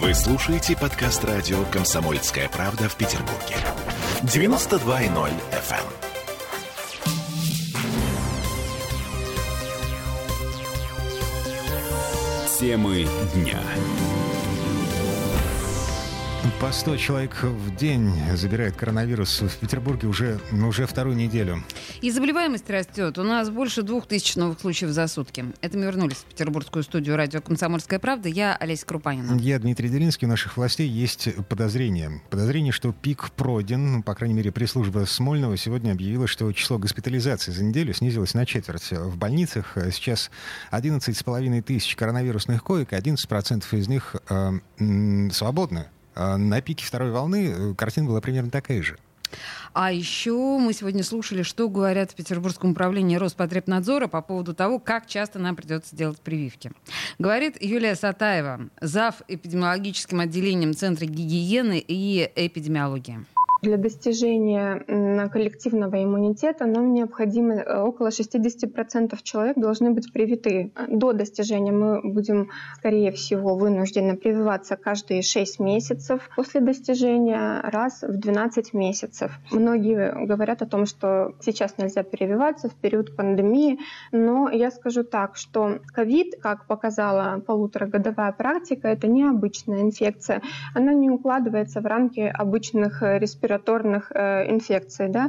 Вы слушаете подкаст радио «Комсомольская правда» в Петербурге. 92.0 FM. Темы дня. По 100 человек в день забирает коронавирус в Петербурге уже, ну, уже вторую неделю. И заболеваемость растет. У нас больше двух тысяч новых случаев за сутки. Это мы вернулись в петербургскую студию радио «Комсомольская правда». Я Олеся Крупанина. Я Дмитрий Делинский. У наших властей есть подозрение. Подозрение, что пик пройден. Ну, по крайней мере, пресс-служба Смольного сегодня объявила, что число госпитализаций за неделю снизилось на четверть. В больницах сейчас 11,5 тысяч коронавирусных коек, 11% из них э, свободны. А на пике второй волны э, картина была примерно такая же. А еще мы сегодня слушали, что говорят в Петербургском управлении Роспотребнадзора по поводу того, как часто нам придется делать прививки. Говорит Юлия Сатаева, зав. эпидемиологическим отделением Центра гигиены и эпидемиологии. Для достижения коллективного иммунитета нам необходимо э, около 60% человек должны быть привиты. До достижения мы будем, скорее всего, вынуждены прививаться каждые 6 месяцев. После достижения раз в 12 месяцев. Многие говорят о том, что сейчас нельзя прививаться в период пандемии, но я скажу так, что ковид, как показала полуторагодовая практика, это необычная инфекция. Она не укладывается в рамки обычных респираторных респираторных э, инфекций. Да?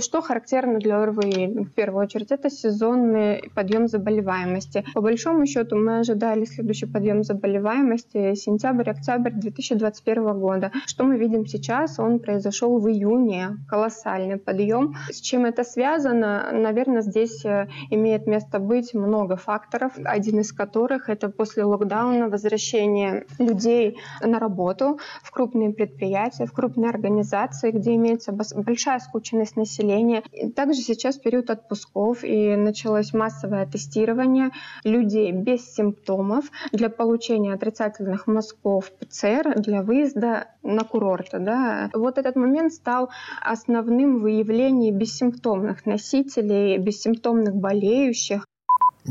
Что характерно для ОРВИ? В первую очередь это сезонный подъем заболеваемости. По большому счету мы ожидали следующий подъем заболеваемости сентябрь-октябрь 2021 года. Что мы видим сейчас? Он произошел в июне. Колоссальный подъем. С чем это связано? Наверное, здесь э, имеет место быть много факторов, один из которых это после локдауна возвращение людей на работу в крупные предприятия, в крупные организации, локации, где имеется большая скученность населения. Также сейчас период отпусков, и началось массовое тестирование людей без симптомов для получения отрицательных мазков ПЦР для выезда на курорты. Да. Вот этот момент стал основным выявлением бессимптомных носителей, бессимптомных болеющих.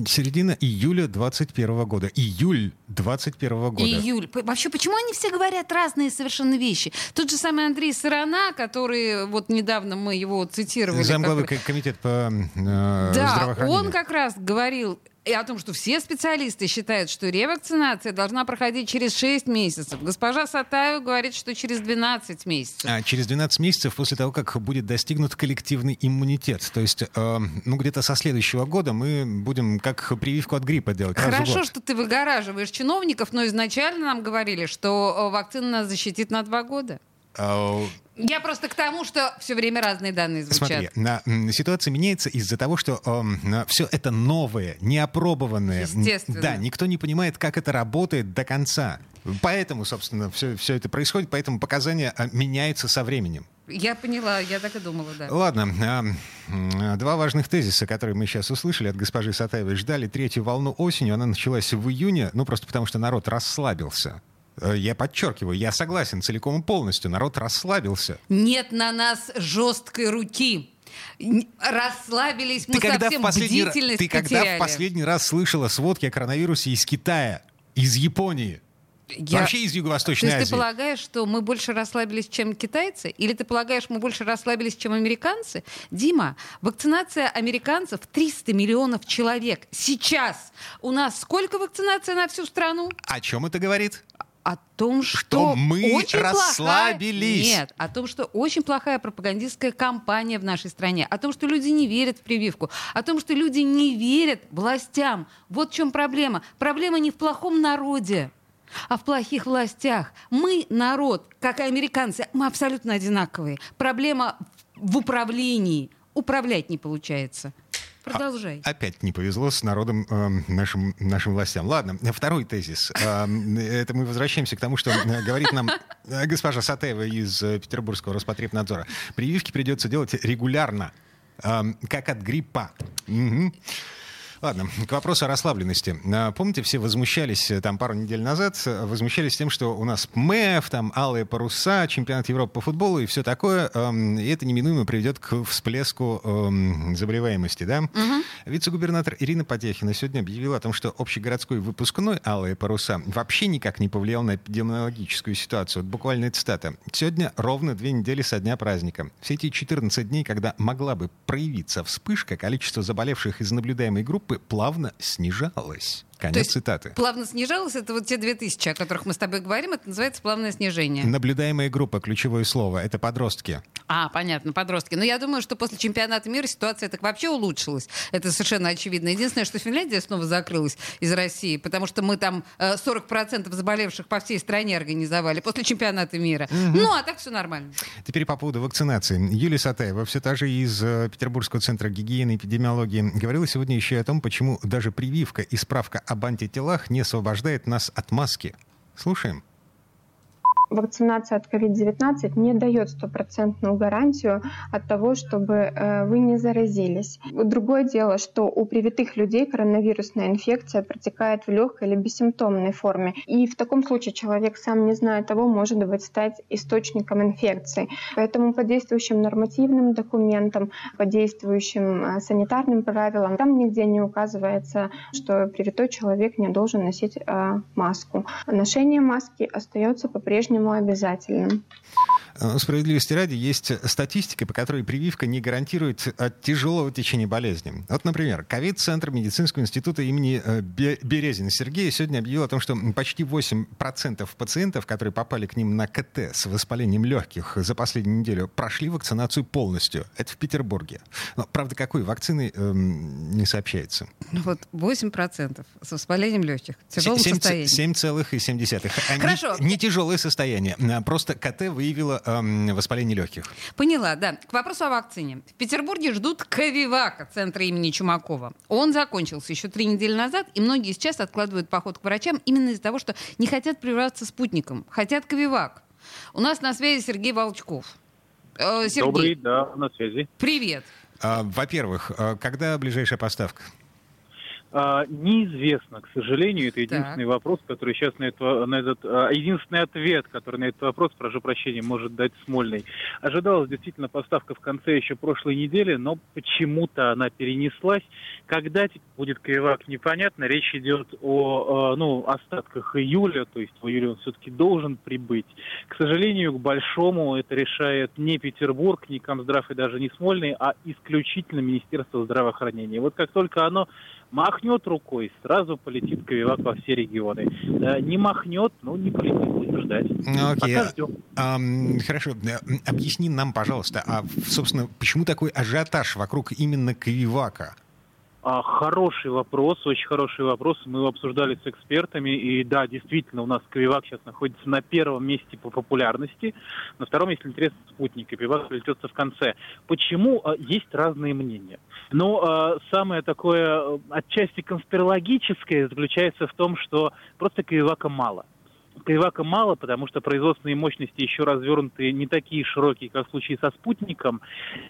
Середина июля 21 года. Июль 21 года. Июль. Вообще, почему они все говорят разные совершенно вещи? Тот же самый Андрей Сарана, который вот недавно мы его цитировали. Замглавы как... комитет по э, Да, он как раз говорил, и о том, что все специалисты считают, что ревакцинация должна проходить через 6 месяцев. Госпожа Сатаева говорит, что через 12 месяцев. А, через 12 месяцев после того, как будет достигнут коллективный иммунитет. То есть, э, ну, где-то со следующего года мы будем как прививку от гриппа делать. Хорошо, что ты выгораживаешь чиновников, но изначально нам говорили, что э, вакцина нас защитит на 2 года. Я просто к тому, что все время разные данные звучат. Смотри, ситуация меняется из-за того, что э, все это новое, неопробованное. Естественно. Да, никто не понимает, как это работает до конца. Поэтому, собственно, все, все это происходит, поэтому показания а, меняются со временем. Я поняла, я так и думала, да. Ладно, два важных тезиса, которые мы сейчас услышали от госпожи Сатаевой. Ждали третью волну осенью, она началась в июне, ну просто потому что народ расслабился. Э, я подчеркиваю, я согласен целиком и полностью. Народ расслабился. Нет на нас жесткой руки. Расслабились, мы ты когда совсем бдительность Ты потеряли. когда в последний раз слышала сводки о коронавирусе из Китая, из Японии? Я... Вообще из Юго-Восточной То есть Азии. ты полагаешь, что мы больше расслабились, чем китайцы? Или ты полагаешь, мы больше расслабились, чем американцы? Дима, вакцинация американцев 300 миллионов человек. Сейчас у нас сколько вакцинация на всю страну? О чем это говорит? О том, что, что мы очень расслабились. Плохая, нет, о том, что очень плохая пропагандистская кампания в нашей стране, о том, что люди не верят в прививку, о том, что люди не верят властям. Вот в чем проблема. Проблема не в плохом народе, а в плохих властях. Мы, народ, как и американцы, мы абсолютно одинаковые. Проблема в управлении. Управлять не получается. Продолжай. А, опять не повезло с народом э, нашим, нашим властям. Ладно, второй тезис. Э, это мы возвращаемся к тому, что э, говорит нам э, госпожа Сатеева из э, Петербургского Роспотребнадзора. Прививки придется делать регулярно, э, как от гриппа. Угу. Ладно, к вопросу о расслабленности. А, помните, все возмущались э, там пару недель назад, э, возмущались тем, что у нас МЭФ, там алые паруса, чемпионат Европы по футболу и все такое, эм, и это неминуемо приведет к всплеску эм, заболеваемости, да? Угу. Вице-губернатор Ирина Потехина сегодня объявила о том, что общегородской выпускной «Алые паруса» вообще никак не повлиял на эпидемиологическую ситуацию. Вот буквально цитата. «Сегодня ровно две недели со дня праздника. Все эти 14 дней, когда могла бы проявиться вспышка, количество заболевших из наблюдаемой группы плавно снижалось». Конец То есть цитаты. Плавно снижалось, это вот те 2000, о которых мы с тобой говорим, это называется плавное снижение. Наблюдаемая группа, ключевое слово, это подростки. А, понятно, подростки. Но я думаю, что после чемпионата мира ситуация так вообще улучшилась. Это совершенно очевидно. Единственное, что Финляндия снова закрылась из России, потому что мы там э, 40% заболевших по всей стране организовали после чемпионата мира. Угу. Ну, а так все нормально. Теперь по поводу вакцинации. Юлия Сатаева, все та же из э, Петербургского центра гигиены и эпидемиологии, говорила сегодня еще и о том, почему даже прививка и справка об антителах не освобождает нас от маски. Слушаем вакцинация от COVID-19 не дает стопроцентную гарантию от того, чтобы э, вы не заразились. Другое дело, что у привитых людей коронавирусная инфекция протекает в легкой или бессимптомной форме. И в таком случае человек сам не зная того, может быть стать источником инфекции. Поэтому по действующим нормативным документам, по действующим э, санитарным правилам, там нигде не указывается, что привитой человек не должен носить э, маску. Ношение маски остается по-прежнему по-моему, обязательным. Э, справедливости ради, есть статистика, по которой прививка не гарантирует от э, тяжелого течения болезни. Вот, например, ковид-центр медицинского института имени э, Березина Сергея сегодня объявил о том, что почти 8% пациентов, которые попали к ним на КТ с воспалением легких за последнюю неделю, прошли вакцинацию полностью. Это в Петербурге. Но, правда, какой вакцины эм, не сообщается. Ну вот 8% с воспалением легких. В тяжелом 7, состоянии. 7,7. Хорошо. Не, тяжелое состояние. А просто КТ выявила э, воспаление легких. Поняла, да. К вопросу о вакцине. В Петербурге ждут Ковивака, центра имени Чумакова. Он закончился еще три недели назад, и многие сейчас откладывают поход к врачам именно из-за того, что не хотят прививаться спутником, хотят Ковивак. У нас на связи Сергей Волчков. Э, Сергей. Добрый, да, на связи. Привет. А, во-первых, а, когда ближайшая поставка? А, неизвестно, к сожалению, это единственный так. вопрос, который сейчас на, это, на этот, а, единственный ответ, который на этот вопрос, прошу прощения, может дать Смольный. Ожидалась действительно поставка в конце еще прошлой недели, но почему-то она перенеслась. Когда будет Кривак, непонятно. Речь идет о, а, ну, остатках июля, то есть в июле он все-таки должен прибыть. К сожалению, к большому это решает не Петербург, не Комздрав и даже не Смольный, а исключительно Министерство здравоохранения. Вот как только оно Махнет рукой, сразу полетит Ковивак во все регионы. Не махнет, ну не полетит, будем ждать. Окей. Okay. А, хорошо, объясни нам, пожалуйста, а, собственно, почему такой ажиотаж вокруг именно Ковивака? А, хороший вопрос, очень хороший вопрос. Мы его обсуждали с экспертами. И да, действительно, у нас Кривак сейчас находится на первом месте по популярности. На втором, если интересно, спутник. И Кривак плетется в конце. Почему? А, есть разные мнения. Но а, самое такое отчасти конспирологическое заключается в том, что просто Кривака мало. Привака мало, потому что производственные мощности еще развернуты не такие широкие, как в случае со спутником.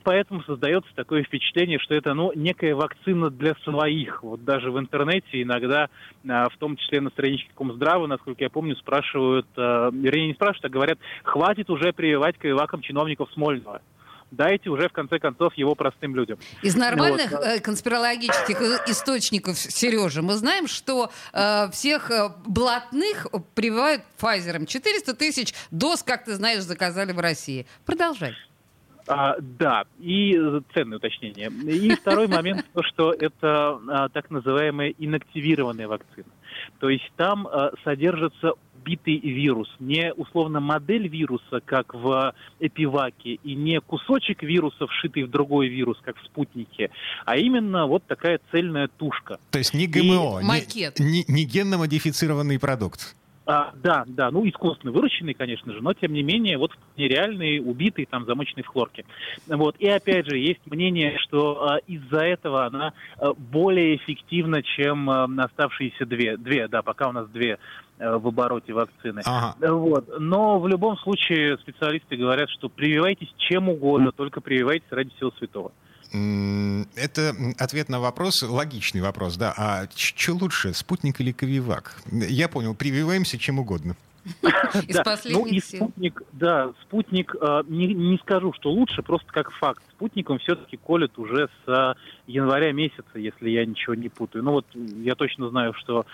Поэтому создается такое впечатление, что это ну, некая вакцина для своих. Вот даже в интернете иногда, а, в том числе на страничке Комздрава, насколько я помню, спрашивают, а, вернее не спрашивают, а говорят, хватит уже прививать кривакам чиновников Смольного дайте уже, в конце концов, его простым людям. Из нормальных вот. Э, конспирологических источников, Сережа, мы знаем, что э, всех э, блатных прививают Pfizer. 400 тысяч доз, как ты знаешь, заказали в России. Продолжай. А, да, и ценное уточнение. И второй момент, то, что это а, так называемая инактивированная вакцина. То есть там а, содержится битый вирус, не условно модель вируса, как в эпиваке, и не кусочек вируса, вшитый в другой вирус, как в спутнике, а именно вот такая цельная тушка. То есть не ГМО, и... не, не, не генно-модифицированный продукт. А, да, да, ну искусственно выращенный, конечно же, но тем не менее вот нереальный, убитый, там замоченный в хлорке. Вот и опять же есть мнение, что а, из-за этого она а, более эффективна, чем а, оставшиеся две, две, да, пока у нас две а, в обороте вакцины. Ага. Вот. Но в любом случае специалисты говорят, что прививайтесь чем угодно, только прививайтесь ради всего святого. Это ответ на вопрос, логичный вопрос, да. А что лучше, спутник или Ковивак? Я понял, прививаемся чем угодно. Из последних ну, и сил. спутник, да, спутник, э, не, не скажу, что лучше, просто как факт. Спутником все-таки колят уже с января месяца, если я ничего не путаю. Ну вот я точно знаю, что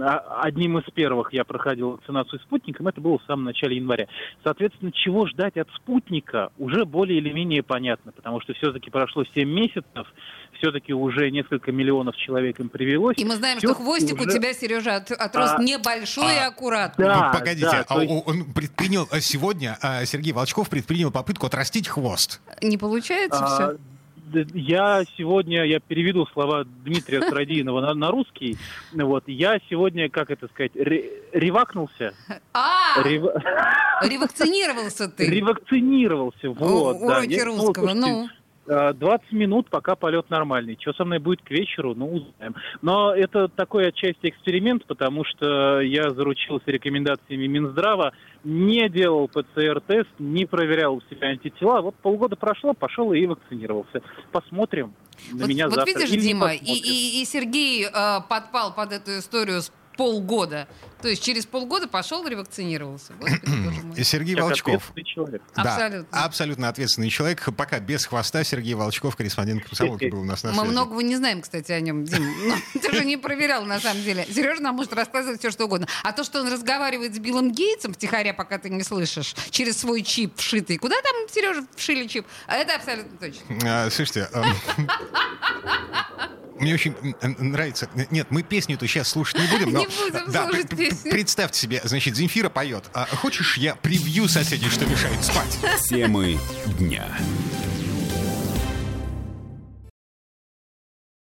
а, одним из первых я проходил вакцинацию спутником, это было в самом начале января. Соответственно, чего ждать от спутника уже более или менее понятно, потому что все-таки прошло 7 месяцев, все-таки уже несколько миллионов человек им привелось. И мы знаем, что хвостик у тебя, Сережа, от- отрос А, небольшой и а, аккуратный. Да, Ну, Погодите, да, а то он предпринял а, сегодня, а, Сергей Волчков предпринял попытку отрастить хвост. Не получается А, все? Я сегодня, я переведу слова Дмитрия Срадиинова на, на русский. Вот, я сегодня, как это сказать, ре- ревакнулся, А, рев- ревакцинировался ты. ревакцинировался. Вот, У- да. Уроки Я думал, русского, слушайте, ну. Э, 20 минут, пока полет нормальный. Что со мной будет к вечеру, ну, узнаем. Но это такой отчасти эксперимент, потому что я заручился рекомендациями Минздрава, не делал ПЦР-тест, не проверял у себя антитела. Вот полгода прошло, пошел и вакцинировался. Посмотрим. На Вот, меня вот завтра. видишь, Или Дима, и, и- и Сергей э, подпал под эту историю с полгода. То есть через полгода пошел ревакцинировался. Господи, Сергей Как Волчков. ответственный человек. Да, Абсолютно. абсолютно ответственный человек. Пока без хвоста Сергей Волчков, корреспондент комсомолки, был у нас на Мы связи. многого не знаем, кстати, о нем, Дим. Ну, ты же не проверял, на самом деле. Сережа нам может рассказывать все, что угодно. А то, что он разговаривает с Биллом Гейтсом втихаря, пока ты не слышишь, через свой чип вшитый. Куда там, Сережа, вшили чип? А это абсолютно точно. А, слушайте, эм, мне очень нравится. Нет, мы песню-то сейчас слушать не будем, но будем да, слушать песню. представьте себе, значит, Земфира поет. А хочешь, я превью соседей, что мешают спать? Темы дня.